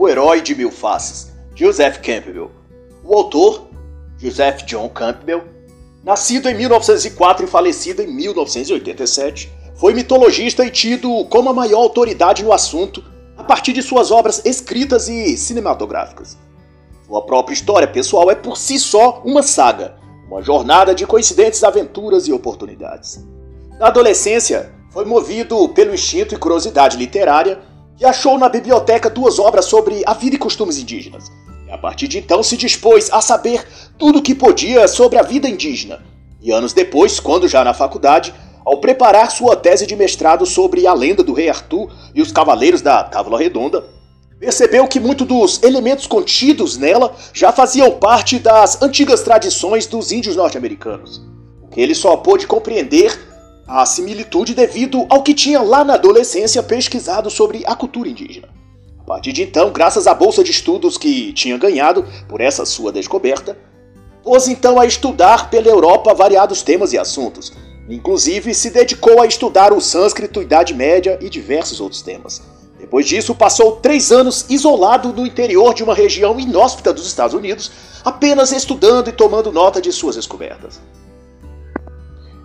o herói de mil faces, Joseph Campbell. O autor, Joseph John Campbell, nascido em 1904 e falecido em 1987, foi mitologista e tido como a maior autoridade no assunto a partir de suas obras escritas e cinematográficas. Sua própria história pessoal é por si só uma saga, uma jornada de coincidentes aventuras e oportunidades. Na adolescência, foi movido pelo instinto e curiosidade literária e achou na biblioteca duas obras sobre a vida e costumes indígenas. E a partir de então se dispôs a saber tudo o que podia sobre a vida indígena. E anos depois, quando já na faculdade, ao preparar sua tese de mestrado sobre a lenda do rei Arthur e os cavaleiros da Távola Redonda, percebeu que muitos dos elementos contidos nela já faziam parte das antigas tradições dos índios norte-americanos, o que ele só pôde compreender a similitude devido ao que tinha lá na adolescência pesquisado sobre a cultura indígena. A partir de então, graças à bolsa de estudos que tinha ganhado por essa sua descoberta, pôs então a estudar pela Europa variados temas e assuntos. Inclusive, se dedicou a estudar o sânscrito, Idade Média e diversos outros temas. Depois disso, passou três anos isolado no interior de uma região inóspita dos Estados Unidos, apenas estudando e tomando nota de suas descobertas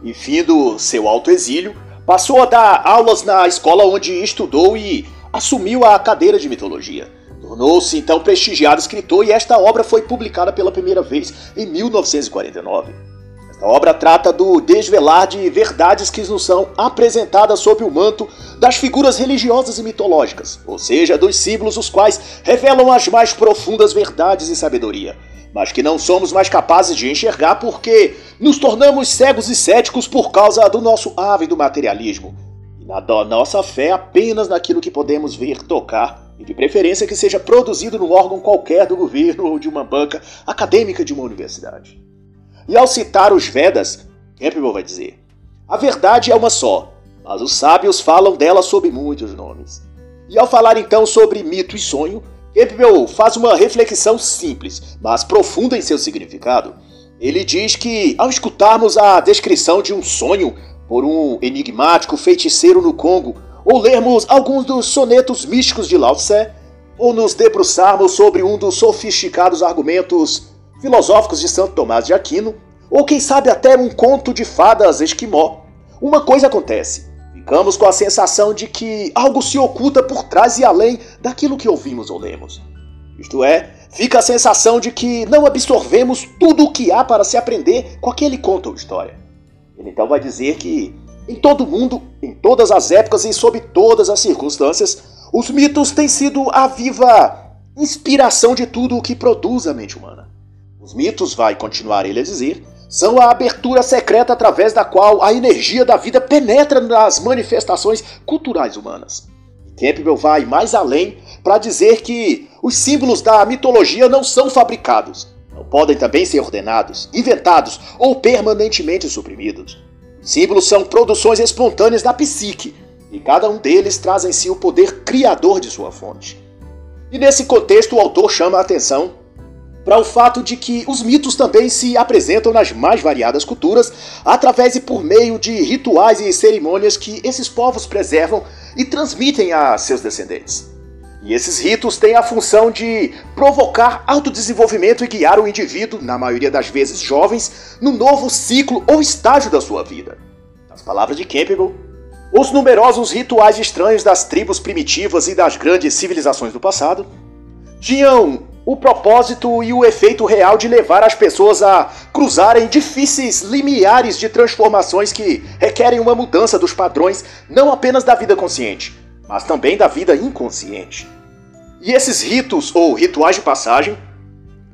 e fim do seu alto exílio, passou a dar aulas na escola onde estudou e assumiu a cadeira de mitologia. Tornou-se então prestigiado escritor e esta obra foi publicada pela primeira vez em 1949. Esta obra trata do desvelar de verdades que nos são apresentadas sob o manto das figuras religiosas e mitológicas, ou seja, dos símbolos os quais revelam as mais profundas verdades e sabedoria mas que não somos mais capazes de enxergar porque nos tornamos cegos e céticos por causa do nosso ávido materialismo e na nossa fé apenas naquilo que podemos ver, tocar e de preferência que seja produzido num órgão qualquer do governo ou de uma banca acadêmica de uma universidade. E ao citar os Vedas, Campbell vai dizer: a verdade é uma só, mas os sábios falam dela sob muitos nomes. E ao falar então sobre mito e sonho, Campbell faz uma reflexão simples, mas profunda em seu significado. Ele diz que, ao escutarmos a descrição de um sonho por um enigmático feiticeiro no Congo, ou lermos alguns dos sonetos místicos de Lao Tse, ou nos debruçarmos sobre um dos sofisticados argumentos filosóficos de Santo Tomás de Aquino, ou quem sabe até um conto de fadas esquimó, uma coisa acontece. Ficamos com a sensação de que algo se oculta por trás e além daquilo que ouvimos ou lemos. Isto é, fica a sensação de que não absorvemos tudo o que há para se aprender com aquele conto ou história. Ele então vai dizer que em todo mundo, em todas as épocas e sob todas as circunstâncias, os mitos têm sido a viva inspiração de tudo o que produz a mente humana. Os mitos, vai continuar ele a dizer, são a abertura secreta através da qual a energia da vida penetra nas manifestações culturais humanas. Campbell vai mais além para dizer que os símbolos da mitologia não são fabricados, não podem também ser ordenados, inventados ou permanentemente suprimidos. Os símbolos são produções espontâneas da psique, e cada um deles traz em si o poder criador de sua fonte. E nesse contexto, o autor chama a atenção para o fato de que os mitos também se apresentam nas mais variadas culturas através e por meio de rituais e cerimônias que esses povos preservam e transmitem a seus descendentes. E esses ritos têm a função de provocar autodesenvolvimento e guiar o indivíduo, na maioria das vezes jovens, no novo ciclo ou estágio da sua vida. Nas palavras de Campbell, os numerosos rituais estranhos das tribos primitivas e das grandes civilizações do passado tinham o propósito e o efeito real de levar as pessoas a cruzarem difíceis limiares de transformações que requerem uma mudança dos padrões não apenas da vida consciente, mas também da vida inconsciente. E esses ritos ou rituais de passagem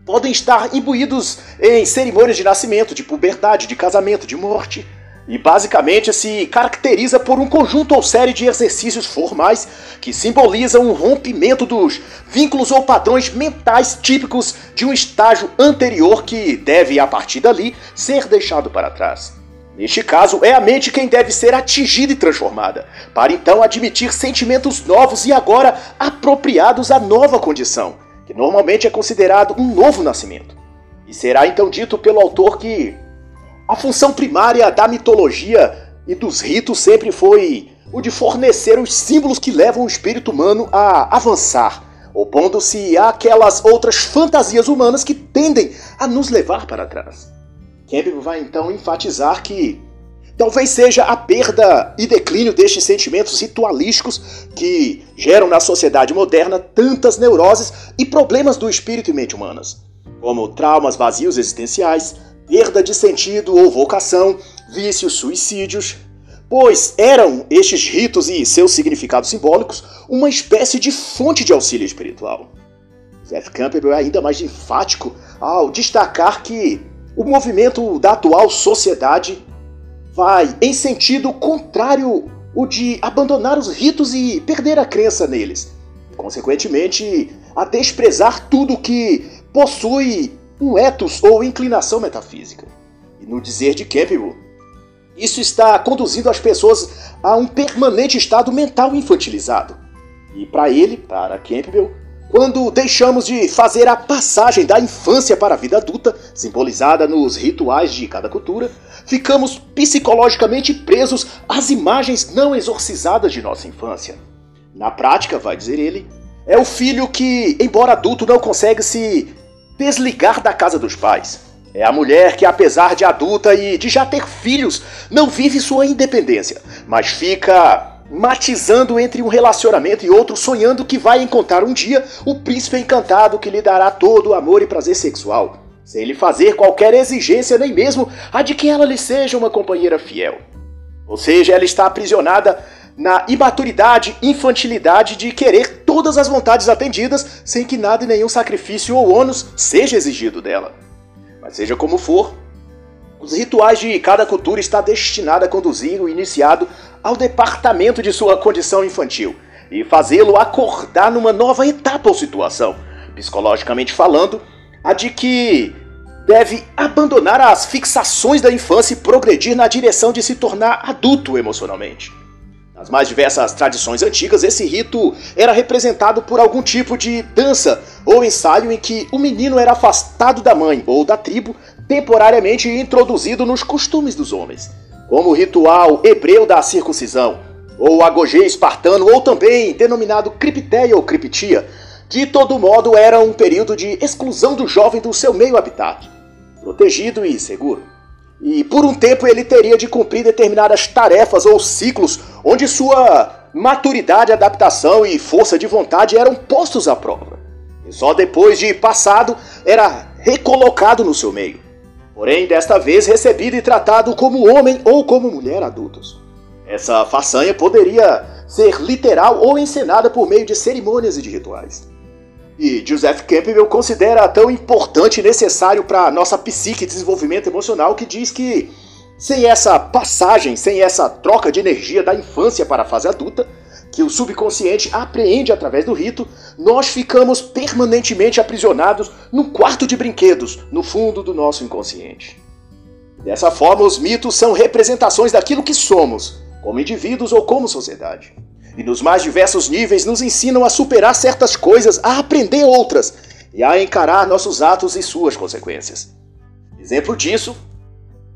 podem estar imbuídos em cerimônias de nascimento, de puberdade, de casamento, de morte, e basicamente se caracteriza por um conjunto ou série de exercícios formais que simbolizam um rompimento dos vínculos ou padrões mentais típicos de um estágio anterior que deve, a partir dali, ser deixado para trás. Neste caso, é a mente quem deve ser atingida e transformada, para então admitir sentimentos novos e agora apropriados à nova condição, que normalmente é considerado um novo nascimento. E será então dito pelo autor que a função primária da mitologia e dos ritos sempre foi o de fornecer os símbolos que levam o espírito humano a avançar, opondo-se àquelas outras fantasias humanas que tendem a nos levar para trás. Campbell vai então enfatizar que talvez seja a perda e declínio destes sentimentos ritualísticos que geram na sociedade moderna tantas neuroses e problemas do espírito e mente humanas, como traumas vazios existenciais, perda de sentido ou vocação, vícios, suicídios, pois eram estes ritos e seus significados simbólicos uma espécie de fonte de auxílio espiritual. Jeff Campbell é ainda mais enfático ao destacar que o movimento da atual sociedade vai em sentido contrário o de abandonar os ritos e perder a crença neles. Consequentemente, a desprezar tudo que possui um ethos ou inclinação metafísica. E no dizer de Campbell, isso está conduzindo as pessoas a um permanente estado mental infantilizado. E para ele, para Campbell, quando deixamos de fazer a passagem da infância para a vida adulta, simbolizada nos rituais de cada cultura, ficamos psicologicamente presos às imagens não exorcizadas de nossa infância. Na prática, vai dizer ele, é o filho que, embora adulto, não consegue se desligar da casa dos pais. É a mulher que, apesar de adulta e de já ter filhos, não vive sua independência, mas fica matizando entre um relacionamento e outro, sonhando que vai encontrar um dia o príncipe encantado que lhe dará todo o amor e prazer sexual, sem lhe fazer qualquer exigência, nem mesmo a de que ela lhe seja uma companheira fiel. Ou seja, ela está aprisionada na imaturidade, infantilidade de querer todas as vontades atendidas sem que nada e nenhum sacrifício ou ônus seja exigido dela. Mas seja como for, os rituais de cada cultura está destinado a conduzir o iniciado ao departamento de sua condição infantil e fazê-lo acordar numa nova etapa ou situação, psicologicamente falando, a de que deve abandonar as fixações da infância e progredir na direção de se tornar adulto emocionalmente. Nas mais diversas tradições antigas, esse rito era representado por algum tipo de dança ou ensaio em que o menino era afastado da mãe ou da tribo, temporariamente introduzido nos costumes dos homens, como o ritual hebreu da circuncisão, ou agogê espartano, ou também denominado cripteia ou criptia. De todo modo, era um período de exclusão do jovem do seu meio habitat, protegido e seguro e por um tempo ele teria de cumprir determinadas tarefas ou ciclos onde sua maturidade, adaptação e força de vontade eram postos à prova. E só depois de passado era recolocado no seu meio. Porém, desta vez recebido e tratado como homem ou como mulher adultos. Essa façanha poderia ser literal ou encenada por meio de cerimônias e de rituais. E Joseph Campbell considera tão importante e necessário para nossa psique e desenvolvimento emocional que diz que sem essa passagem, sem essa troca de energia da infância para a fase adulta, que o subconsciente apreende através do rito, nós ficamos permanentemente aprisionados num quarto de brinquedos, no fundo do nosso inconsciente. Dessa forma, os mitos são representações daquilo que somos, como indivíduos ou como sociedade e nos mais diversos níveis nos ensinam a superar certas coisas, a aprender outras e a encarar nossos atos e suas consequências. Exemplo disso,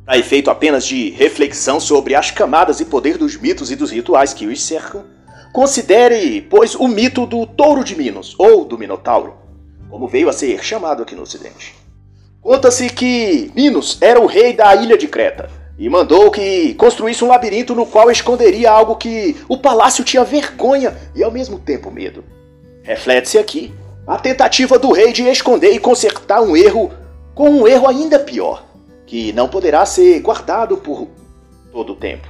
a efeito apenas de reflexão sobre as camadas e poder dos mitos e dos rituais que os cercam, considere, pois, o mito do touro de Minos, ou do Minotauro, como veio a ser chamado aqui no Ocidente. Conta-se que Minos era o rei da ilha de Creta, e mandou que construísse um labirinto no qual esconderia algo que o palácio tinha vergonha e ao mesmo tempo medo. Reflete-se aqui a tentativa do rei de esconder e consertar um erro com um erro ainda pior, que não poderá ser guardado por todo o tempo.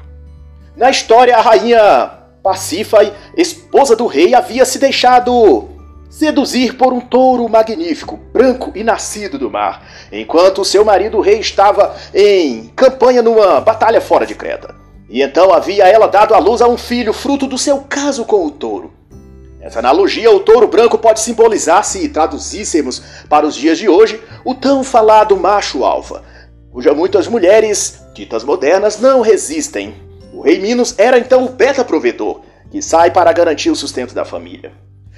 Na história, a rainha Pacífae, esposa do rei, havia se deixado seduzir por um touro magnífico, branco e nascido do mar, enquanto seu marido rei estava em campanha numa batalha fora de Creta. E então havia ela dado à luz a um filho, fruto do seu caso com o touro. Essa analogia, o touro branco pode simbolizar, se traduzíssemos para os dias de hoje, o tão falado macho alfa, cuja muitas mulheres, ditas modernas, não resistem. O rei Minos era então o beta provedor, que sai para garantir o sustento da família.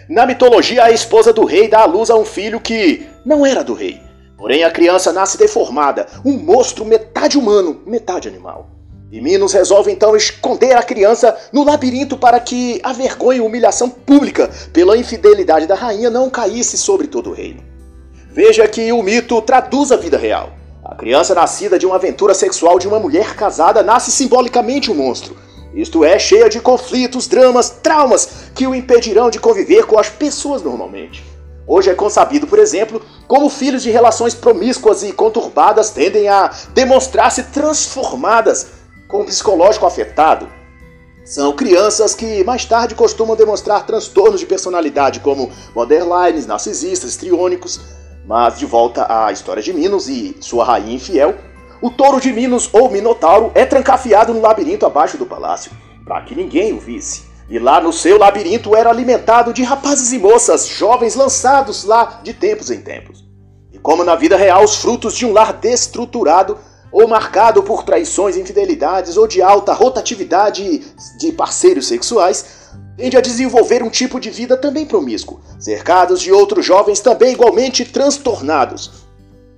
Na mitologia, a esposa do rei dá à luz a um filho que não era do rei. Porém, a criança nasce deformada, um monstro metade humano, metade animal. E Minos resolve então esconder a criança no labirinto para que a vergonha e humilhação pública pela infidelidade da rainha não caísse sobre todo o reino. Veja que o mito traduz a vida real. A criança nascida de uma aventura sexual de uma mulher casada nasce simbolicamente um monstro. Isto é, cheia de conflitos, dramas, traumas que o impedirão de conviver com as pessoas normalmente. Hoje é consabido, por exemplo, como filhos de relações promíscuas e conturbadas tendem a demonstrar-se transformadas com o psicológico afetado. São crianças que mais tarde costumam demonstrar transtornos de personalidade, como borderlines, narcisistas, triônicos. Mas de volta à história de Minos e sua rainha infiel, o touro de Minos ou Minotauro é trancafiado no labirinto abaixo do palácio, para que ninguém o visse. E lá no seu labirinto era alimentado de rapazes e moças, jovens lançados lá de tempos em tempos. E como na vida real os frutos de um lar destruturado ou marcado por traições, infidelidades ou de alta rotatividade de parceiros sexuais, tende a desenvolver um tipo de vida também promíscuo, cercados de outros jovens também igualmente transtornados,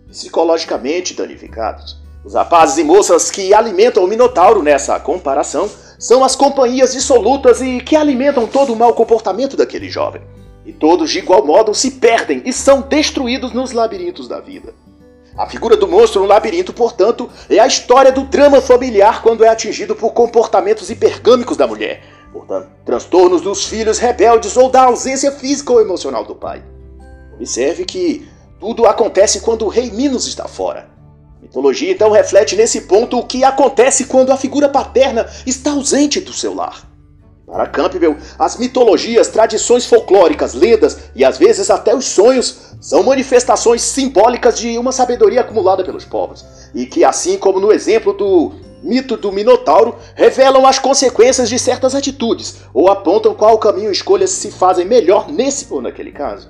psicologicamente danificados. Os rapazes e moças que alimentam o Minotauro nessa comparação são as companhias dissolutas e que alimentam todo o mau comportamento daquele jovem. E todos, de igual modo, se perdem e são destruídos nos labirintos da vida. A figura do monstro no labirinto, portanto, é a história do drama familiar quando é atingido por comportamentos hipergâmicos da mulher, portanto, transtornos dos filhos rebeldes ou da ausência física ou emocional do pai. Observe que tudo acontece quando o rei Minos está fora. Mitologia então reflete nesse ponto o que acontece quando a figura paterna está ausente do seu lar. Para Campbell, as mitologias, tradições folclóricas, lendas e às vezes até os sonhos são manifestações simbólicas de uma sabedoria acumulada pelos povos, e que, assim como no exemplo do mito do Minotauro, revelam as consequências de certas atitudes ou apontam qual caminho escolhas se fazem melhor nesse ou naquele caso.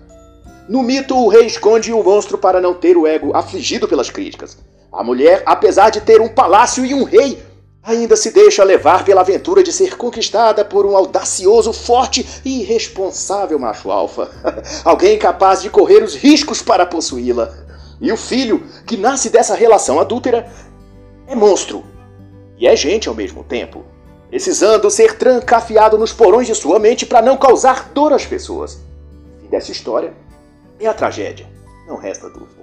No mito, o rei esconde o monstro para não ter o ego afligido pelas críticas. A mulher, apesar de ter um palácio e um rei, ainda se deixa levar pela aventura de ser conquistada por um audacioso, forte e irresponsável macho alfa. Alguém capaz de correr os riscos para possuí-la. E o filho, que nasce dessa relação adúltera, é monstro. E é gente ao mesmo tempo, precisando ser trancafiado nos porões de sua mente para não causar dor às pessoas. Fim dessa história é a tragédia, não resta dúvida.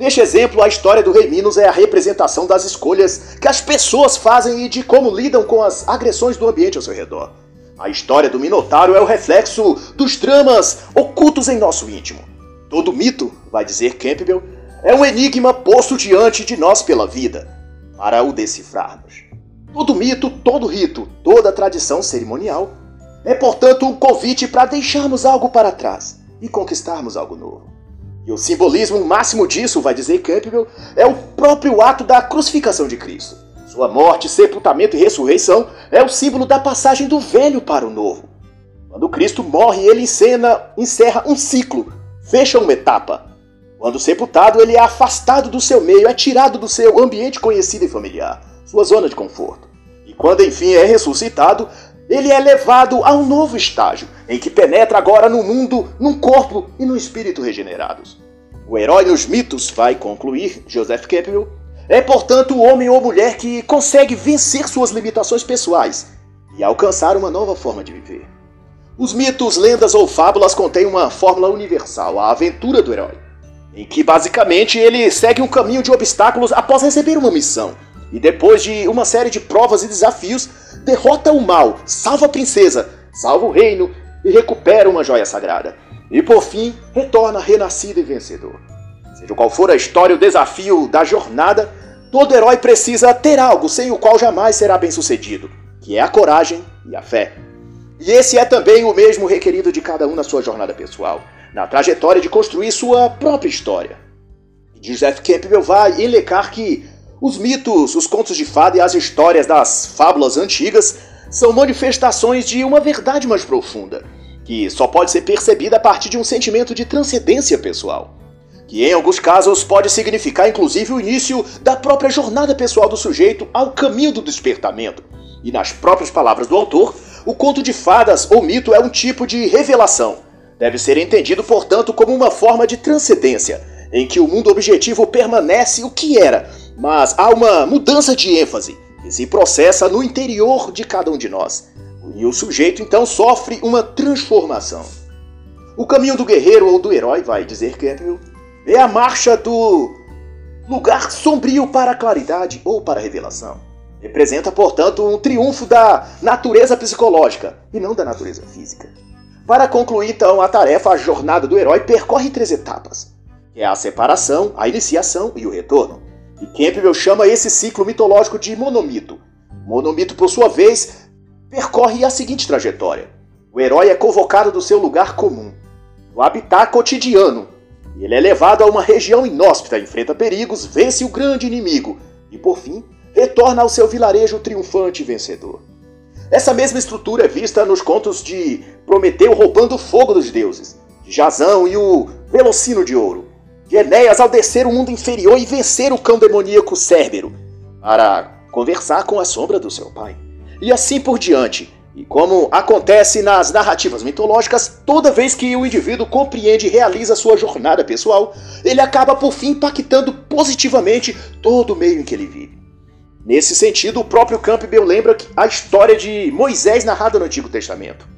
Neste exemplo, a história do Rei Minos é a representação das escolhas que as pessoas fazem e de como lidam com as agressões do ambiente ao seu redor. A história do Minotauro é o reflexo dos dramas ocultos em nosso íntimo. Todo mito, vai dizer Campbell, é um enigma posto diante de nós pela vida, para o decifrarmos. Todo mito, todo rito, toda tradição cerimonial é, portanto, um convite para deixarmos algo para trás e conquistarmos algo novo. E o simbolismo máximo disso, vai dizer Campbell, é o próprio ato da crucificação de Cristo. Sua morte, sepultamento e ressurreição é o símbolo da passagem do velho para o novo. Quando Cristo morre, ele encena, encerra um ciclo, fecha uma etapa. Quando sepultado, ele é afastado do seu meio, é tirado do seu ambiente conhecido e familiar, sua zona de conforto. E quando enfim é ressuscitado, ele é levado a um novo estágio, em que penetra agora no mundo, num corpo e no espírito regenerados. O herói nos mitos, vai concluir Joseph Campbell, é portanto o homem ou mulher que consegue vencer suas limitações pessoais e alcançar uma nova forma de viver. Os mitos, lendas ou fábulas contêm uma fórmula universal, a aventura do herói, em que basicamente ele segue um caminho de obstáculos após receber uma missão e depois de uma série de provas e desafios, derrota o mal, salva a princesa, salva o reino e recupera uma joia sagrada. E por fim, retorna renascido e vencedor. Seja qual for a história, o desafio da jornada, todo herói precisa ter algo sem o qual jamais será bem-sucedido, que é a coragem e a fé. E esse é também o mesmo requerido de cada um na sua jornada pessoal, na trajetória de construir sua própria história. Joseph Campbell vai elecar que os mitos, os contos de fada e as histórias das fábulas antigas são manifestações de uma verdade mais profunda, que só pode ser percebida a partir de um sentimento de transcendência pessoal, que em alguns casos pode significar inclusive o início da própria jornada pessoal do sujeito ao caminho do despertamento. E nas próprias palavras do autor, o conto de fadas ou mito é um tipo de revelação. Deve ser entendido, portanto, como uma forma de transcendência, em que o mundo objetivo permanece o que era, mas há uma mudança de ênfase, que se processa no interior de cada um de nós. E o sujeito então sofre uma transformação. O caminho do guerreiro ou do herói, vai dizer Campbell, é a marcha do lugar sombrio para a claridade ou para a revelação. Representa, portanto, um triunfo da natureza psicológica e não da natureza física. Para concluir, então, a tarefa, a jornada do herói percorre três etapas, que é a separação, a iniciação e o retorno. E Campbell chama esse ciclo mitológico de monomito. Monomito, por sua vez, percorre a seguinte trajetória. O herói é convocado do seu lugar comum, do habitat cotidiano, ele é levado a uma região inóspita, enfrenta perigos, vence o grande inimigo e, por fim, retorna ao seu vilarejo triunfante e vencedor. Essa mesma estrutura é vista nos contos de Prometeu roubando o fogo dos deuses, de Jazão e o Velocino de Ouro, de Enéas ao descer o mundo inferior e vencer o cão demoníaco Cérbero, para conversar com a sombra do seu pai. E assim por diante, e como acontece nas narrativas mitológicas, toda vez que o indivíduo compreende e realiza sua jornada pessoal, ele acaba por fim impactando positivamente todo o meio em que ele vive. Nesse sentido, o próprio Campbell lembra a história de Moisés narrada no Antigo Testamento,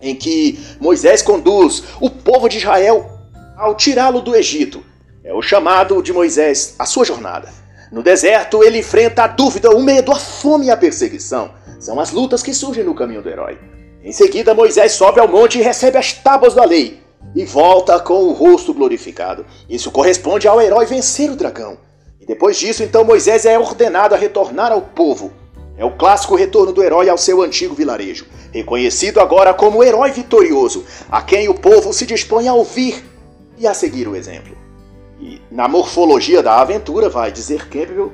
em que Moisés conduz o povo de Israel ao tirá-lo do Egito. É o chamado de Moisés, a sua jornada. No deserto, ele enfrenta a dúvida, o medo, a fome e a perseguição. São as lutas que surgem no caminho do herói. Em seguida, Moisés sobe ao monte e recebe as tábuas da lei e volta com o rosto glorificado. Isso corresponde ao herói vencer o dragão. E depois disso, então Moisés é ordenado a retornar ao povo. É o clássico retorno do herói ao seu antigo vilarejo, reconhecido agora como o herói vitorioso, a quem o povo se dispõe a ouvir e a seguir o exemplo. E na morfologia da aventura, vai dizer Campbell,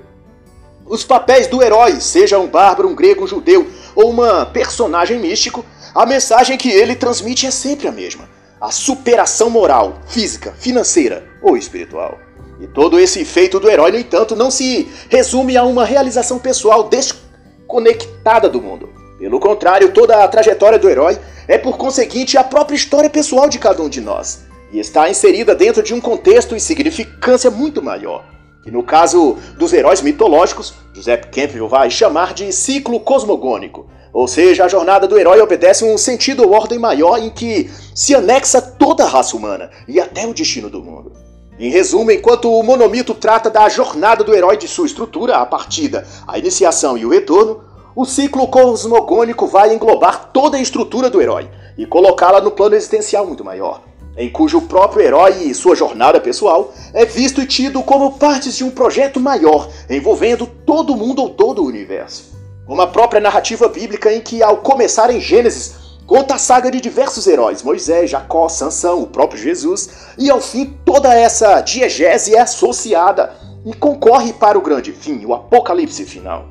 os papéis do herói, seja um bárbaro, um grego, um judeu ou uma personagem místico, a mensagem que ele transmite é sempre a mesma: a superação moral, física, financeira ou espiritual. E todo esse feito do herói, no entanto, não se resume a uma realização pessoal desconectada do mundo. Pelo contrário, toda a trajetória do herói é, por conseguinte, a própria história pessoal de cada um de nós, e está inserida dentro de um contexto e significância muito maior que no caso dos heróis mitológicos, José Campbell vai chamar de ciclo cosmogônico, ou seja, a jornada do herói obedece um sentido ou ordem maior em que se anexa toda a raça humana e até o destino do mundo. Em resumo, enquanto o monomito trata da jornada do herói de sua estrutura, a partida, a iniciação e o retorno, o ciclo cosmogônico vai englobar toda a estrutura do herói e colocá-la no plano existencial muito maior em cujo próprio herói e sua jornada pessoal é visto e tido como partes de um projeto maior envolvendo todo o mundo ou todo o universo. Como a própria narrativa bíblica em que, ao começar em Gênesis, conta a saga de diversos heróis, Moisés, Jacó, Sansão, o próprio Jesus, e ao fim toda essa diegese é associada e concorre para o grande fim, o apocalipse final.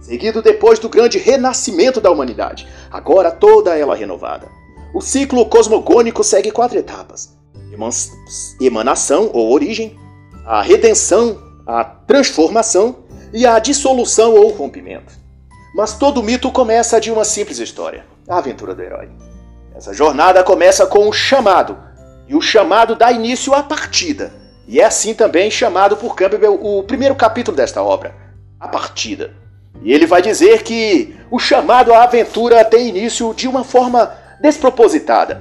Seguido depois do grande renascimento da humanidade, agora toda ela renovada. O ciclo cosmogônico segue quatro etapas: emanação ou origem, a redenção, a transformação e a dissolução ou rompimento. Mas todo mito começa de uma simples história: a aventura do herói. Essa jornada começa com um chamado, e o chamado dá início à partida. E é assim também chamado por Campbell o primeiro capítulo desta obra, a partida. E ele vai dizer que o chamado à aventura tem início de uma forma despropositada,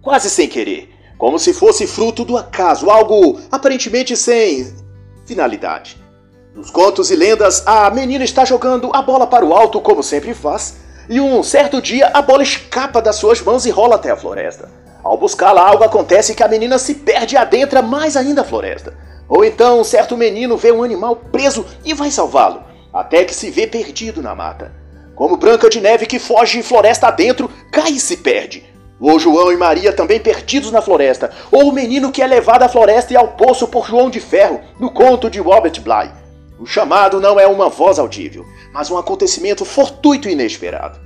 quase sem querer, como se fosse fruto do acaso, algo aparentemente sem finalidade. Nos contos e lendas, a menina está jogando a bola para o alto, como sempre faz, e um certo dia a bola escapa das suas mãos e rola até a floresta. Ao buscá-la, algo acontece que a menina se perde e adentra mais ainda a floresta. Ou então, um certo menino vê um animal preso e vai salvá-lo, até que se vê perdido na mata. Como Branca de Neve que foge floresta adentro, cai e se perde. Ou João e Maria também perdidos na floresta. Ou o menino que é levado à floresta e ao poço por João de Ferro, no conto de Robert Bly. O chamado não é uma voz audível, mas um acontecimento fortuito e inesperado.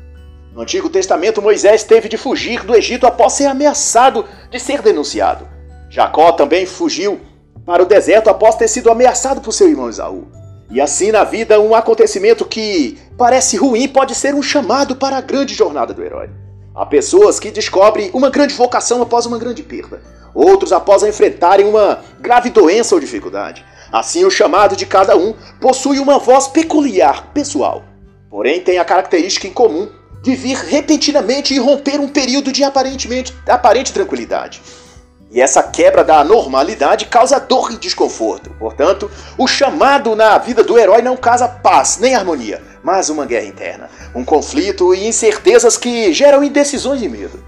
No Antigo Testamento, Moisés teve de fugir do Egito após ser ameaçado de ser denunciado. Jacó também fugiu para o deserto após ter sido ameaçado por seu irmão Esaú. E assim na vida, um acontecimento que parece ruim pode ser um chamado para a grande jornada do herói. Há pessoas que descobrem uma grande vocação após uma grande perda, outros após enfrentarem uma grave doença ou dificuldade. Assim, o chamado de cada um possui uma voz peculiar, pessoal. Porém, tem a característica em comum de vir repentinamente e romper um período de aparentemente aparente tranquilidade. E essa quebra da normalidade causa dor e desconforto. Portanto, o chamado na vida do herói não causa paz nem harmonia, mas uma guerra interna, um conflito e incertezas que geram indecisões e medo.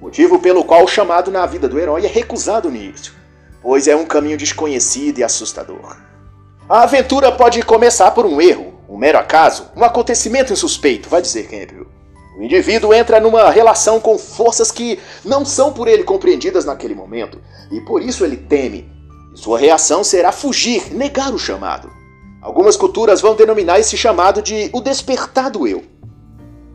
Motivo pelo qual o chamado na vida do herói é recusado no início, pois é um caminho desconhecido e assustador. A aventura pode começar por um erro, um mero acaso, um acontecimento insuspeito, vai dizer Campbell. O indivíduo entra numa relação com forças que não são por ele compreendidas naquele momento, e por isso ele teme. Sua reação será fugir, negar o chamado. Algumas culturas vão denominar esse chamado de o despertar do eu.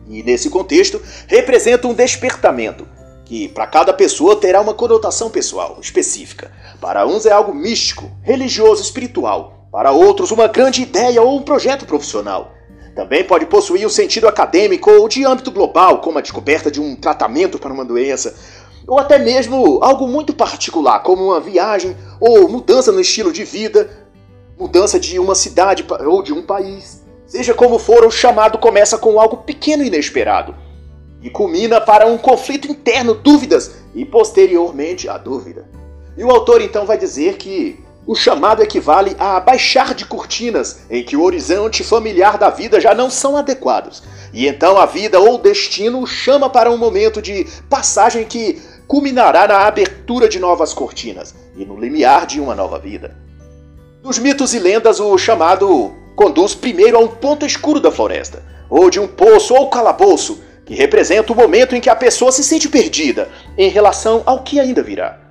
E nesse contexto, representa um despertamento, que para cada pessoa terá uma conotação pessoal, específica. Para uns é algo místico, religioso, espiritual. Para outros, uma grande ideia ou um projeto profissional. Também pode possuir um sentido acadêmico ou de âmbito global, como a descoberta de um tratamento para uma doença, ou até mesmo algo muito particular, como uma viagem ou mudança no estilo de vida, mudança de uma cidade ou de um país. Seja como for, o chamado começa com algo pequeno e inesperado e culmina para um conflito interno, dúvidas e posteriormente a dúvida. E o autor então vai dizer que o chamado equivale a baixar de cortinas em que o horizonte familiar da vida já não são adequados. E então a vida ou destino o chama para um momento de passagem que culminará na abertura de novas cortinas e no limiar de uma nova vida. Nos mitos e lendas, o chamado conduz primeiro a um ponto escuro da floresta, ou de um poço ou calabouço, que representa o momento em que a pessoa se sente perdida em relação ao que ainda virá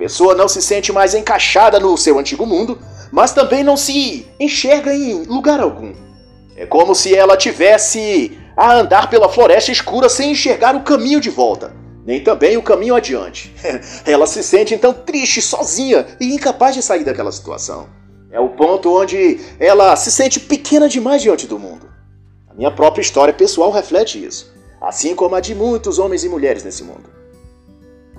pessoa não se sente mais encaixada no seu antigo mundo, mas também não se enxerga em lugar algum. É como se ela tivesse a andar pela floresta escura sem enxergar o caminho de volta, nem também o caminho adiante. ela se sente então triste, sozinha e incapaz de sair daquela situação. É o ponto onde ela se sente pequena demais diante do mundo. A minha própria história pessoal reflete isso, assim como a de muitos homens e mulheres nesse mundo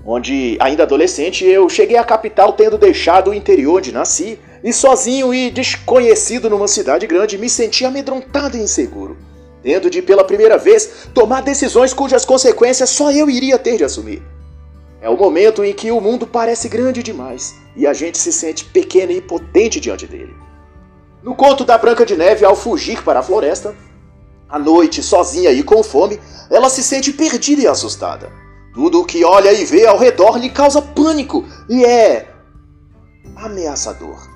onde, ainda adolescente, eu cheguei à capital tendo deixado o interior onde nasci, e sozinho e desconhecido numa cidade grande me senti amedrontado e inseguro, tendo de pela primeira vez tomar decisões cujas consequências só eu iria ter de assumir. É o momento em que o mundo parece grande demais e a gente se sente pequeno e impotente diante dele. No conto da Branca de Neve, ao fugir para a floresta, à noite, sozinha e com fome, ela se sente perdida e assustada. Tudo o que olha e vê ao redor lhe causa pânico e é ameaçador.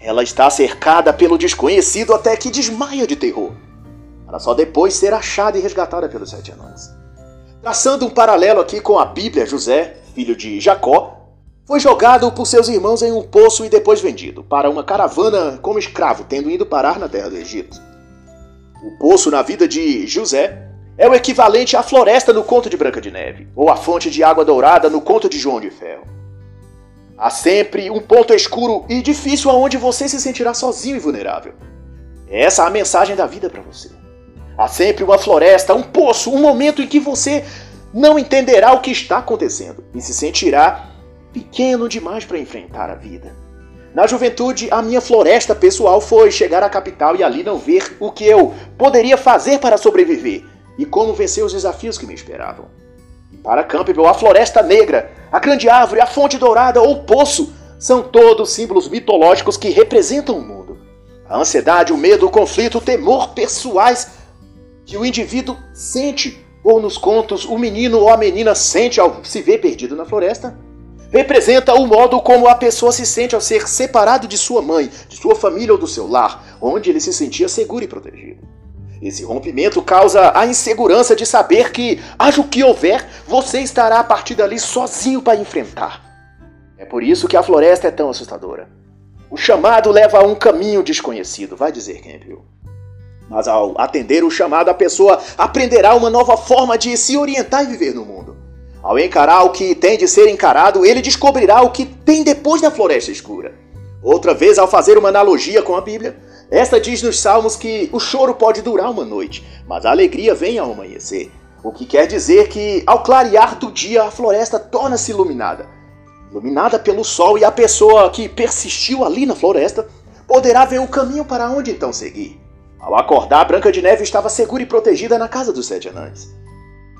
Ela está cercada pelo desconhecido até que desmaia de terror, para só depois ser achada e resgatada pelos sete anões. Traçando um paralelo aqui com a Bíblia, José, filho de Jacó, foi jogado por seus irmãos em um poço e depois vendido para uma caravana como escravo, tendo ido parar na terra do Egito. O poço na vida de José é o equivalente à floresta no conto de Branca de Neve, ou à fonte de água dourada no conto de João de Ferro. Há sempre um ponto escuro e difícil aonde você se sentirá sozinho e vulnerável. Essa é a mensagem da vida para você. Há sempre uma floresta, um poço, um momento em que você não entenderá o que está acontecendo e se sentirá pequeno demais para enfrentar a vida. Na juventude, a minha floresta pessoal foi chegar à capital e ali não ver o que eu poderia fazer para sobreviver e como vencer os desafios que me esperavam. E para Campbell, a floresta negra, a grande árvore, a fonte dourada ou poço são todos símbolos mitológicos que representam o mundo. A ansiedade, o medo, o conflito, o temor pessoais que o indivíduo sente, ou nos contos o menino ou a menina sente ao se ver perdido na floresta, representa o modo como a pessoa se sente ao ser separado de sua mãe, de sua família ou do seu lar, onde ele se sentia seguro e protegido. Esse rompimento causa a insegurança de saber que, haja o que houver, você estará a partir dali sozinho para enfrentar. É por isso que a floresta é tão assustadora. O chamado leva a um caminho desconhecido, vai dizer Campbell. Mas ao atender o chamado, a pessoa aprenderá uma nova forma de se orientar e viver no mundo. Ao encarar o que tem de ser encarado, ele descobrirá o que tem depois da floresta escura. Outra vez, ao fazer uma analogia com a Bíblia, esta diz nos Salmos que o choro pode durar uma noite, mas a alegria vem ao amanhecer. o que quer dizer que ao clarear do dia a floresta torna-se iluminada. Iluminada pelo sol e a pessoa que persistiu ali na floresta poderá ver o caminho para onde então seguir. Ao acordar, Branca de Neve estava segura e protegida na casa dos sete anões.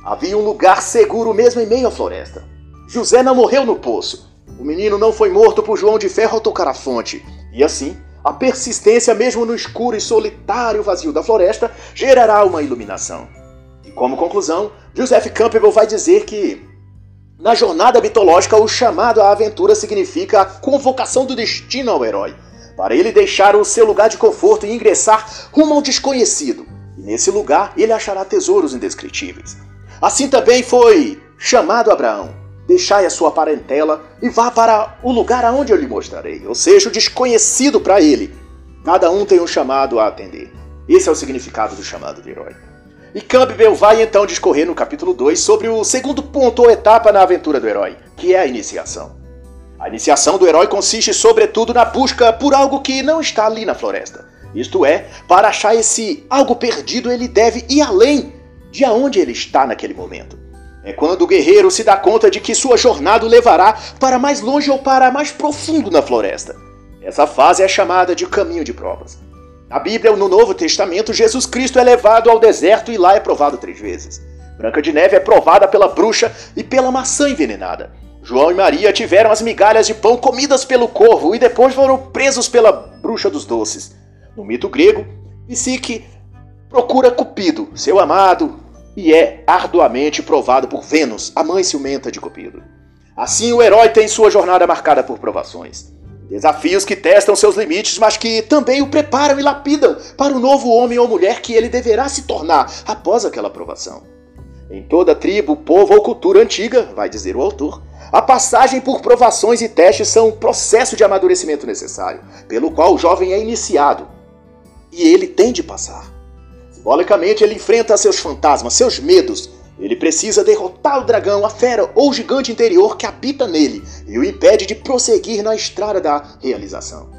Havia um lugar seguro mesmo em meio à floresta. José não morreu no poço. O menino não foi morto por João de Ferro ao tocar a fonte. E assim, a persistência, mesmo no escuro e solitário vazio da floresta, gerará uma iluminação. E como conclusão, Joseph Campbell vai dizer que na jornada mitológica o chamado à aventura significa a convocação do destino ao herói, para ele deixar o seu lugar de conforto e ingressar rumo ao desconhecido. E nesse lugar ele achará tesouros indescritíveis. Assim também foi chamado Abraão. Deixai a sua parentela e vá para o lugar aonde eu lhe mostrarei, ou seja, o desconhecido para ele. Cada um tem um chamado a atender. Esse é o significado do chamado de herói. E Campbell vai então discorrer no capítulo 2 sobre o segundo ponto ou etapa na aventura do herói, que é a iniciação. A iniciação do herói consiste sobretudo na busca por algo que não está ali na floresta. Isto é, para achar esse algo perdido, ele deve ir além de aonde ele está naquele momento. É quando o guerreiro se dá conta de que sua jornada o levará para mais longe ou para mais profundo na floresta. Essa fase é chamada de caminho de provas. Na Bíblia, no Novo Testamento, Jesus Cristo é levado ao deserto e lá é provado três vezes. Branca de Neve é provada pela bruxa e pela maçã envenenada. João e Maria tiveram as migalhas de pão comidas pelo corvo e depois foram presos pela bruxa dos doces. No mito grego, Psique procura Cupido, seu amado, e é arduamente provado por Vênus, a mãe ciumenta de Cupido. Assim, o herói tem sua jornada marcada por provações. Desafios que testam seus limites, mas que também o preparam e lapidam para o novo homem ou mulher que ele deverá se tornar após aquela provação. Em toda tribo, povo ou cultura antiga, vai dizer o autor, a passagem por provações e testes são um processo de amadurecimento necessário, pelo qual o jovem é iniciado. E ele tem de passar. Simbolicamente, ele enfrenta seus fantasmas, seus medos. Ele precisa derrotar o dragão, a fera ou o gigante interior que habita nele e o impede de prosseguir na estrada da realização.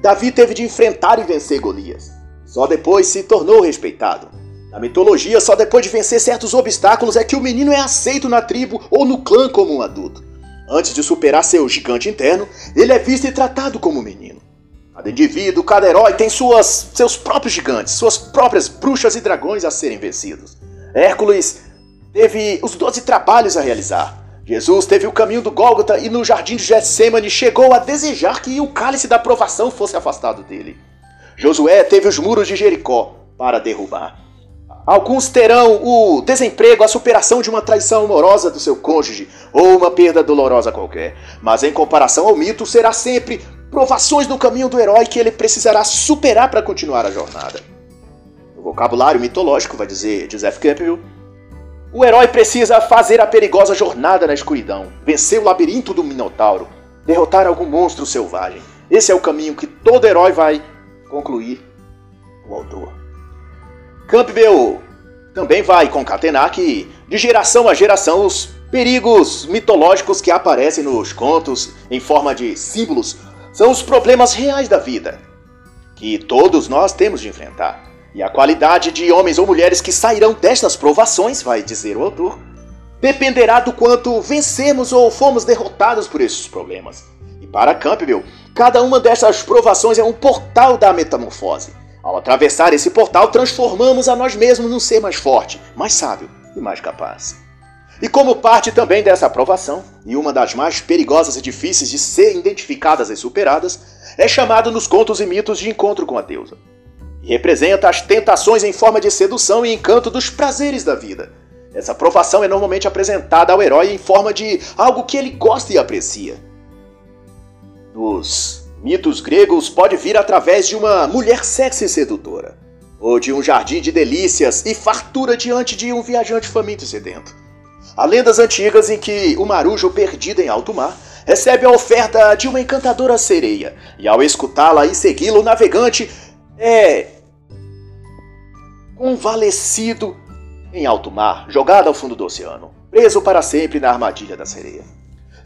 Davi teve de enfrentar e vencer Golias. Só depois se tornou respeitado. Na mitologia, só depois de vencer certos obstáculos é que o menino é aceito na tribo ou no clã como um adulto. Antes de superar seu gigante interno, ele é visto e tratado como um menino. Cada indivíduo, cada herói tem suas, seus próprios gigantes, suas próprias bruxas e dragões a serem vencidos. Hércules teve os doze trabalhos a realizar. Jesus teve o caminho do Gólgota e no jardim de Getsemane chegou a desejar que o cálice da provação fosse afastado dele. Josué teve os muros de Jericó para derrubar. Alguns terão o desemprego, a superação de uma traição amorosa do seu cônjuge ou uma perda dolorosa qualquer. Mas em comparação ao mito, será sempre provações no caminho do herói que ele precisará superar para continuar a jornada. No vocabulário mitológico, vai dizer Joseph Campbell, o herói precisa fazer a perigosa jornada na escuridão, vencer o labirinto do Minotauro, derrotar algum monstro selvagem. Esse é o caminho que todo herói vai concluir o autor. Campbell também vai concatenar que, de geração a geração, os perigos mitológicos que aparecem nos contos em forma de símbolos são os problemas reais da vida, que todos nós temos de enfrentar. E a qualidade de homens ou mulheres que sairão destas provações, vai dizer o autor, dependerá do quanto vencemos ou fomos derrotados por esses problemas. E para Campbell, cada uma dessas provações é um portal da metamorfose. Ao atravessar esse portal, transformamos a nós mesmos num ser mais forte, mais sábio e mais capaz. E como parte também dessa aprovação, e uma das mais perigosas e difíceis de ser identificadas e superadas, é chamado nos contos e mitos de encontro com a deusa. E representa as tentações em forma de sedução e encanto dos prazeres da vida. Essa aprovação é normalmente apresentada ao herói em forma de algo que ele gosta e aprecia. Nos mitos gregos pode vir através de uma mulher sexy e sedutora, ou de um jardim de delícias e fartura diante de um viajante faminto e sedento. Há lendas antigas em que o marujo perdido em alto mar recebe a oferta de uma encantadora sereia, e ao escutá-la e segui-la, o navegante é convalescido em alto mar, jogado ao fundo do oceano, preso para sempre na armadilha da sereia.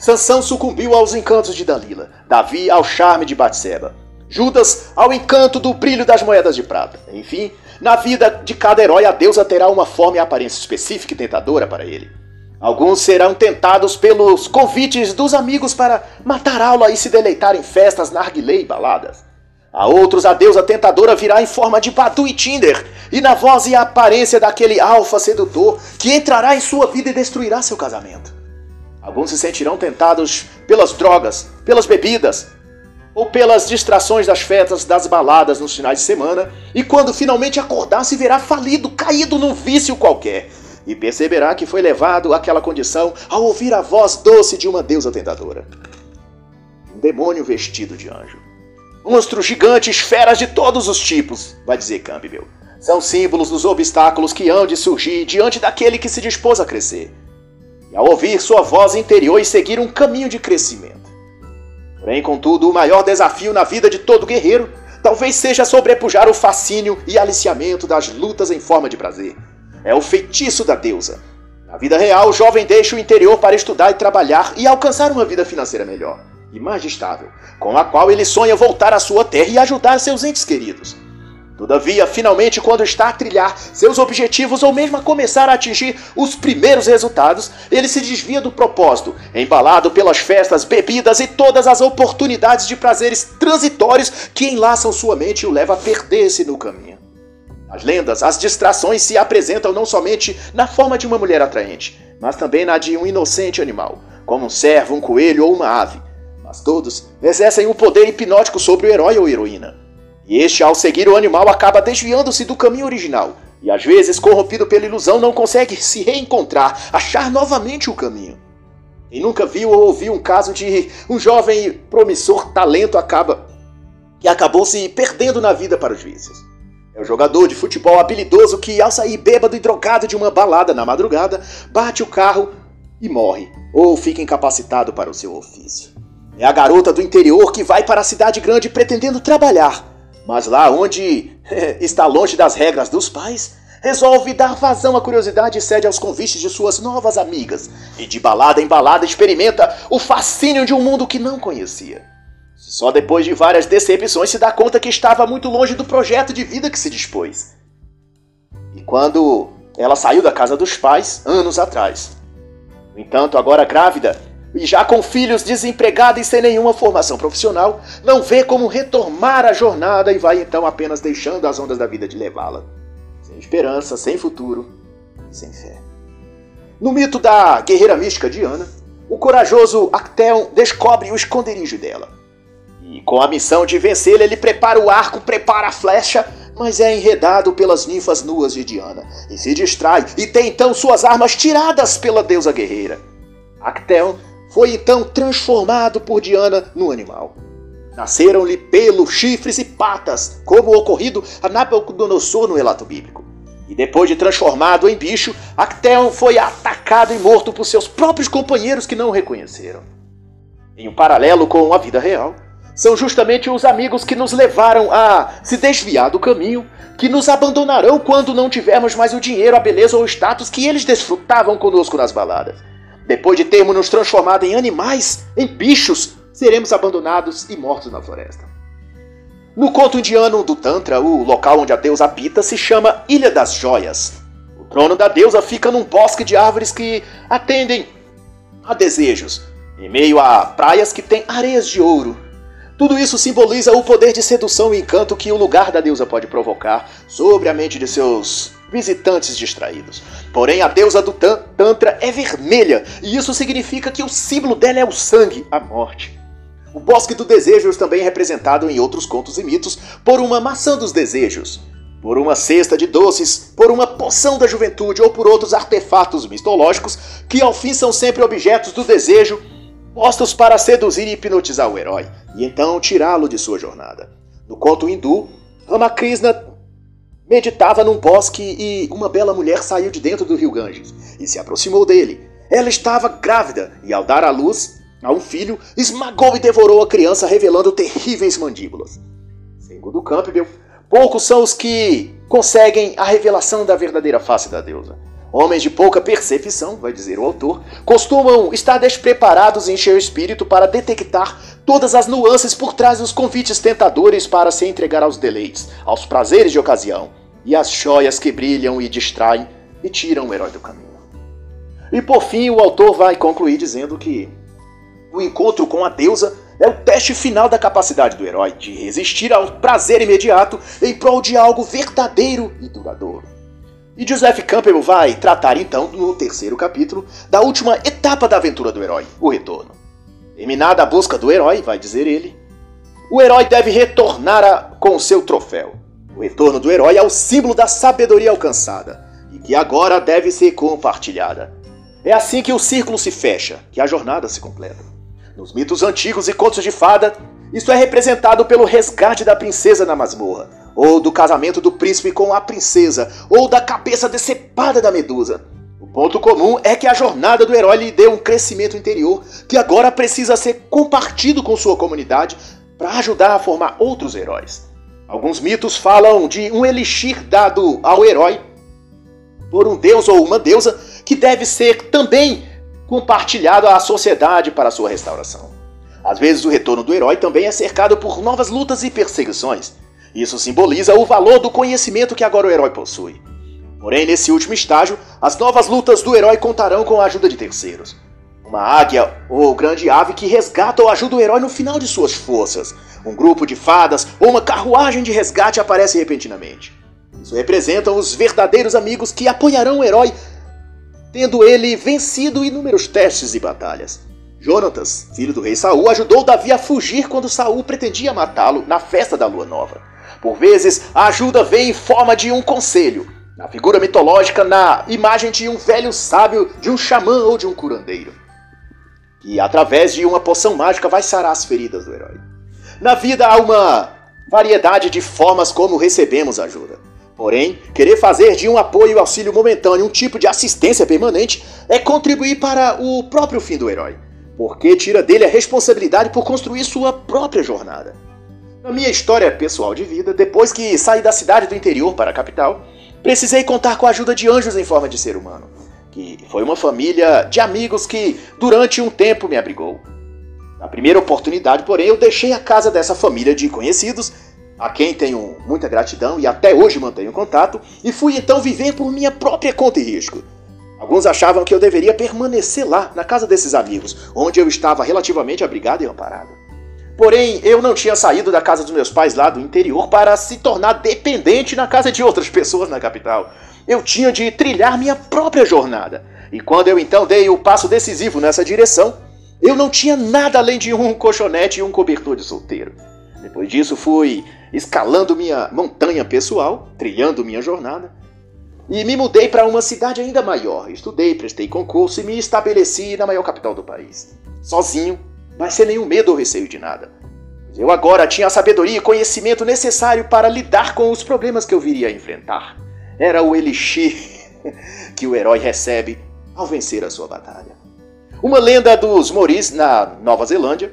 Sansão sucumbiu aos encantos de Dalila, Davi ao charme de Batseba, Judas ao encanto do brilho das moedas de prata. Enfim, na vida de cada herói, a deusa terá uma forma e aparência específica e tentadora para ele. Alguns serão tentados pelos convites dos amigos para matar aula e se deleitar em festas, narguilé e baladas. A outros, a deusa tentadora virá em forma de Badu e Tinder, e na voz e aparência daquele alfa sedutor que entrará em sua vida e destruirá seu casamento. Alguns se sentirão tentados pelas drogas, pelas bebidas, ou pelas distrações das festas, das baladas nos finais de semana, e quando finalmente acordar se verá falido, caído num vício qualquer, e perceberá que foi levado àquela condição ao ouvir a voz doce de uma deusa tentadora. Um demônio vestido de anjo. Monstros gigantes, feras de todos os tipos, vai dizer Campbell. São símbolos dos obstáculos que hão de surgir diante daquele que se dispôs a crescer. E ao ouvir sua voz interior e seguir um caminho de crescimento. Porém, contudo, o maior desafio na vida de todo guerreiro talvez seja sobrepujar o fascínio e aliciamento das lutas em forma de prazer. É o feitiço da deusa. Na vida real, o jovem deixa o interior para estudar e trabalhar e alcançar uma vida financeira melhor e mais estável, com a qual ele sonha voltar à sua terra e ajudar seus entes queridos. Todavia, finalmente, quando está a trilhar seus objetivos ou mesmo a começar a atingir os primeiros resultados, ele se desvia do propósito, embalado pelas festas, bebidas e todas as oportunidades de prazeres transitórios que enlaçam sua mente e o levam a perder-se no caminho. As lendas, as distrações se apresentam não somente na forma de uma mulher atraente, mas também na de um inocente animal, como um cervo, um coelho ou uma ave. Mas todos exercem um poder hipnótico sobre o herói ou heroína e este, ao seguir o animal, acaba desviando-se do caminho original. E às vezes, corrompido pela ilusão, não consegue se reencontrar, achar novamente o caminho. Quem nunca viu ou ouviu um caso de um jovem promissor talento acaba que acabou se perdendo na vida para os vícios. É o jogador de futebol habilidoso que, ao sair bêbado e drogado de uma balada na madrugada, bate o carro e morre, ou fica incapacitado para o seu ofício. É a garota do interior que vai para a cidade grande pretendendo trabalhar, mas lá onde está longe das regras dos pais, resolve dar vazão à curiosidade e cede aos convites de suas novas amigas, e de balada em balada experimenta o fascínio de um mundo que não conhecia. Só depois de várias decepções se dá conta que estava muito longe do projeto de vida que se dispôs. E quando ela saiu da casa dos pais, anos atrás. No entanto, agora grávida, e já com filhos desempregada e sem nenhuma formação profissional, não vê como retomar a jornada e vai então apenas deixando as ondas da vida de levá-la. Sem esperança, sem futuro sem fé. No mito da guerreira mística Diana, o corajoso Acteon descobre o esconderijo dela. E com a missão de vencê-la, ele prepara o arco, prepara a flecha, mas é enredado pelas ninfas nuas de Diana e se distrai e tem então suas armas tiradas pela deusa guerreira. Acteon foi então transformado por Diana no animal. Nasceram-lhe pelos, chifres e patas, como ocorrido a Nabucodonosor no relato bíblico. E depois de transformado em bicho, Acteon foi atacado e morto por seus próprios companheiros que não o reconheceram. Em um paralelo com a vida real, são justamente os amigos que nos levaram a se desviar do caminho, que nos abandonarão quando não tivermos mais o dinheiro, a beleza ou o status que eles desfrutavam conosco nas baladas. Depois de termos nos transformado em animais, em bichos, seremos abandonados e mortos na floresta. No conto indiano do Tantra, o local onde a deusa habita se chama Ilha das Joias. O trono da deusa fica num bosque de árvores que atendem a desejos, em meio a praias que têm areias de ouro. Tudo isso simboliza o poder de sedução e encanto que o lugar da deusa pode provocar sobre a mente de seus visitantes distraídos. Porém, a deusa do Tantra é vermelha, e isso significa que o símbolo dela é o sangue, a morte. O Bosque do Desejos também é representado em outros contos e mitos por uma maçã dos desejos, por uma cesta de doces, por uma poção da juventude ou por outros artefatos mitológicos que ao fim são sempre objetos do desejo, postos para seduzir e hipnotizar o herói, e então tirá-lo de sua jornada. No conto hindu, Ramakrishna Meditava num bosque e uma bela mulher saiu de dentro do rio Ganges e se aproximou dele. Ela estava grávida e, ao dar à luz a um filho, esmagou e devorou a criança, revelando terríveis mandíbulas. Segundo Campbell, poucos são os que conseguem a revelação da verdadeira face da deusa. Homens de pouca percepção, vai dizer o autor, costumam estar despreparados em seu espírito para detectar todas as nuances por trás dos convites tentadores para se entregar aos deleites, aos prazeres de ocasião e as joias que brilham e distraem e tiram o herói do caminho. E por fim, o autor vai concluir dizendo que o encontro com a deusa é o teste final da capacidade do herói de resistir ao prazer imediato em prol de algo verdadeiro e duradouro. E Joseph Campbell vai tratar então, no terceiro capítulo, da última etapa da aventura do herói, o retorno. Terminada a busca do herói, vai dizer ele, o herói deve retornar a, com seu troféu. O retorno do herói é o símbolo da sabedoria alcançada e que agora deve ser compartilhada. É assim que o círculo se fecha, que a jornada se completa. Nos mitos antigos e contos de fada, isso é representado pelo resgate da princesa na masmorra, ou do casamento do príncipe com a princesa, ou da cabeça decepada da medusa. O ponto comum é que a jornada do herói lhe deu um crescimento interior que agora precisa ser compartido com sua comunidade para ajudar a formar outros heróis. Alguns mitos falam de um elixir dado ao herói por um deus ou uma deusa que deve ser também compartilhado à sociedade para sua restauração. Às vezes, o retorno do herói também é cercado por novas lutas e perseguições. Isso simboliza o valor do conhecimento que agora o herói possui. Porém, nesse último estágio, as novas lutas do herói contarão com a ajuda de terceiros. Uma águia ou grande ave que resgata ou ajuda o herói no final de suas forças. Um grupo de fadas ou uma carruagem de resgate aparece repentinamente. Isso representa os verdadeiros amigos que apoiarão o herói tendo ele vencido inúmeros testes e batalhas. Jonatas, filho do rei Saul, ajudou Davi a fugir quando Saul pretendia matá-lo na festa da lua nova. Por vezes, a ajuda vem em forma de um conselho, na figura mitológica, na imagem de um velho sábio, de um xamã ou de um curandeiro, que através de uma poção mágica vai sarar as feridas do herói. Na vida há uma variedade de formas como recebemos ajuda. Porém, querer fazer de um apoio e auxílio momentâneo um tipo de assistência permanente é contribuir para o próprio fim do herói, porque tira dele a responsabilidade por construir sua própria jornada. Na minha história pessoal de vida, depois que saí da cidade do interior para a capital, precisei contar com a ajuda de anjos em forma de ser humano, que foi uma família de amigos que durante um tempo me abrigou. Na primeira oportunidade, porém, eu deixei a casa dessa família de conhecidos a quem tenho muita gratidão e até hoje mantenho contato, e fui então viver por minha própria conta e risco. Alguns achavam que eu deveria permanecer lá, na casa desses amigos, onde eu estava relativamente abrigado e amparado. Porém, eu não tinha saído da casa dos meus pais lá do interior para se tornar dependente na casa de outras pessoas na capital. Eu tinha de trilhar minha própria jornada. E quando eu então dei o passo decisivo nessa direção, eu não tinha nada além de um colchonete e um cobertor de solteiro. Depois disso, fui escalando minha montanha pessoal, trilhando minha jornada, e me mudei para uma cidade ainda maior. Estudei, prestei concurso e me estabeleci na maior capital do país. Sozinho, mas sem nenhum medo ou receio de nada. Eu agora tinha a sabedoria e conhecimento necessário para lidar com os problemas que eu viria a enfrentar. Era o elixir que o herói recebe ao vencer a sua batalha. Uma lenda dos Moris na Nova Zelândia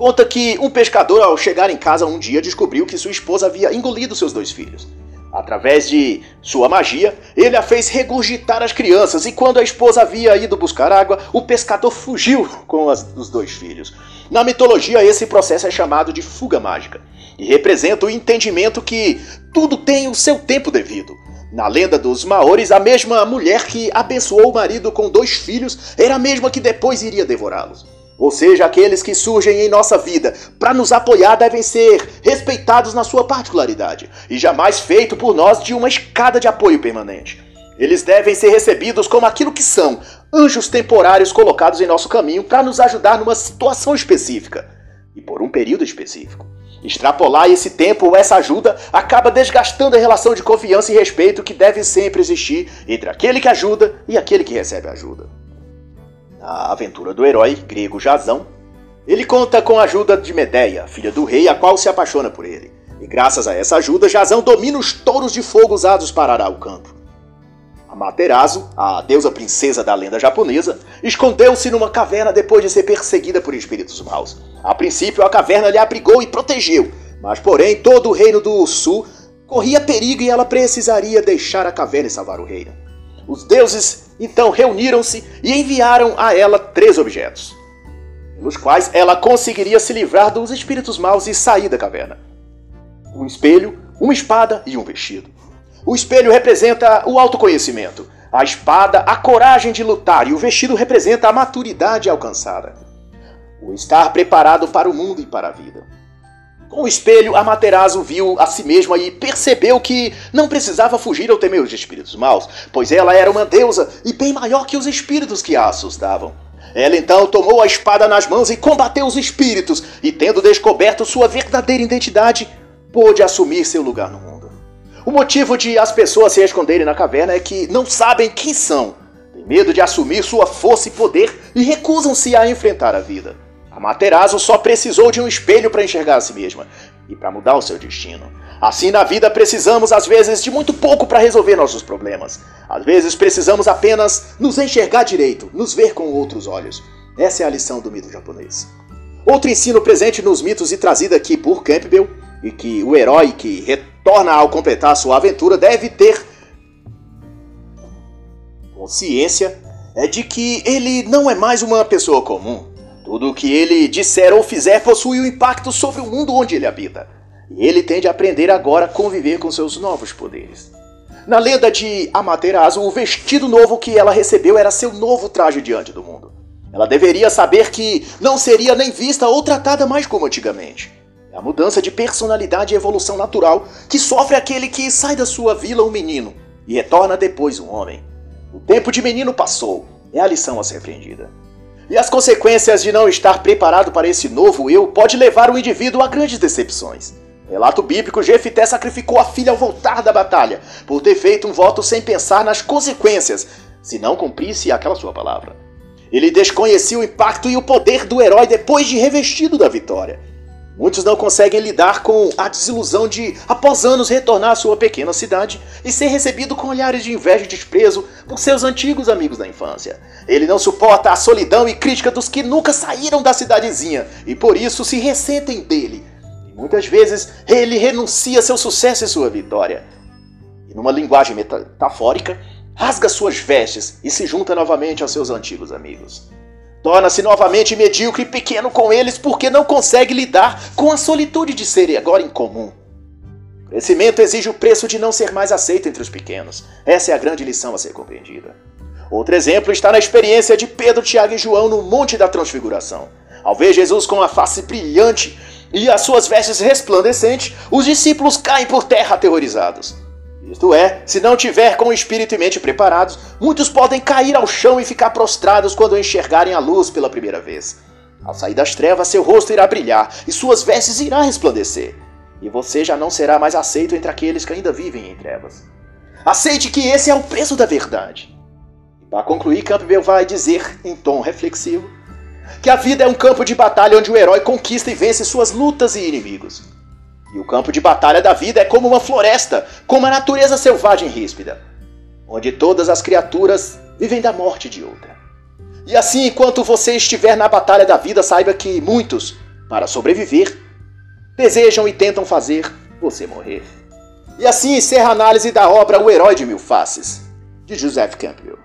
Conta que um pescador, ao chegar em casa um dia, descobriu que sua esposa havia engolido seus dois filhos. Através de sua magia, ele a fez regurgitar as crianças, e quando a esposa havia ido buscar água, o pescador fugiu com as, os dois filhos. Na mitologia, esse processo é chamado de fuga mágica, e representa o entendimento que tudo tem o seu tempo devido. Na lenda dos Maores, a mesma mulher que abençoou o marido com dois filhos era a mesma que depois iria devorá-los. Ou seja, aqueles que surgem em nossa vida para nos apoiar devem ser respeitados na sua particularidade e jamais feito por nós de uma escada de apoio permanente. Eles devem ser recebidos como aquilo que são, anjos temporários colocados em nosso caminho para nos ajudar numa situação específica e por um período específico. Extrapolar esse tempo ou essa ajuda acaba desgastando a relação de confiança e respeito que deve sempre existir entre aquele que ajuda e aquele que recebe ajuda a aventura do herói grego Jazão, ele conta com a ajuda de Medeia, filha do rei, a qual se apaixona por ele. E graças a essa ajuda, Jazão domina os touros de fogo usados para arar o campo. Amaterasu, a deusa princesa da lenda japonesa, escondeu-se numa caverna depois de ser perseguida por espíritos maus. A princípio, a caverna lhe abrigou e protegeu, mas porém todo o reino do sul corria perigo e ela precisaria deixar a caverna e salvar o reino. Os deuses então reuniram-se e enviaram a ela três objetos, pelos quais ela conseguiria se livrar dos espíritos maus e sair da caverna: um espelho, uma espada e um vestido. O espelho representa o autoconhecimento, a espada, a coragem de lutar, e o vestido representa a maturidade alcançada. O estar preparado para o mundo e para a vida. Com o espelho, Amaterasu viu a si mesma e percebeu que não precisava fugir ou temer os espíritos maus, pois ela era uma deusa e bem maior que os espíritos que a assustavam. Ela então tomou a espada nas mãos e combateu os espíritos, e tendo descoberto sua verdadeira identidade, pôde assumir seu lugar no mundo. O motivo de as pessoas se esconderem na caverna é que não sabem quem são, têm medo de assumir sua força e poder e recusam-se a enfrentar a vida. Amaterasu só precisou de um espelho para enxergar a si mesma e para mudar o seu destino. Assim na vida precisamos às vezes de muito pouco para resolver nossos problemas. Às vezes precisamos apenas nos enxergar direito, nos ver com outros olhos. Essa é a lição do mito japonês. Outro ensino presente nos mitos e trazido aqui por Campbell, e que o herói que retorna ao completar sua aventura deve ter consciência, é de que ele não é mais uma pessoa comum. Tudo o que ele disser ou fizer possui um impacto sobre o mundo onde ele habita. E ele tem de aprender agora a conviver com seus novos poderes. Na lenda de Amaterasu, o vestido novo que ela recebeu era seu novo traje diante do mundo. Ela deveria saber que não seria nem vista ou tratada mais como antigamente. É a mudança de personalidade e evolução natural que sofre aquele que sai da sua vila um menino e retorna depois um homem. O tempo de menino passou, é a lição a ser aprendida. E as consequências de não estar preparado para esse novo eu pode levar o indivíduo a grandes decepções. Relato bíblico, Jefité sacrificou a filha ao voltar da batalha, por ter feito um voto sem pensar nas consequências, se não cumprisse aquela sua palavra. Ele desconhecia o impacto e o poder do herói depois de revestido da vitória. Muitos não conseguem lidar com a desilusão de, após anos, retornar à sua pequena cidade e ser recebido com olhares de inveja e desprezo por seus antigos amigos da infância. Ele não suporta a solidão e crítica dos que nunca saíram da cidadezinha e por isso se ressentem dele. E muitas vezes ele renuncia seu sucesso e sua vitória. E numa linguagem metafórica, rasga suas vestes e se junta novamente aos seus antigos amigos. Torna-se novamente medíocre e pequeno com eles porque não consegue lidar com a solitude de ser agora incomum. Crescimento exige o preço de não ser mais aceito entre os pequenos. Essa é a grande lição a ser compreendida. Outro exemplo está na experiência de Pedro, Tiago e João no Monte da Transfiguração. Ao ver Jesus com a face brilhante e as suas vestes resplandecentes, os discípulos caem por terra aterrorizados. Isto é, se não tiver com o espírito e mente preparados, muitos podem cair ao chão e ficar prostrados quando enxergarem a luz pela primeira vez. Ao sair das trevas, seu rosto irá brilhar e suas vestes irão resplandecer. E você já não será mais aceito entre aqueles que ainda vivem em trevas. Aceite que esse é o preço da verdade. Para concluir, Campbell vai dizer, em tom reflexivo, que a vida é um campo de batalha onde o herói conquista e vence suas lutas e inimigos. E o campo de batalha da vida é como uma floresta, como a natureza selvagem ríspida, onde todas as criaturas vivem da morte de outra. E assim, enquanto você estiver na batalha da vida, saiba que muitos, para sobreviver, desejam e tentam fazer você morrer. E assim encerra a análise da obra O Herói de Mil Faces, de Joseph Campbell.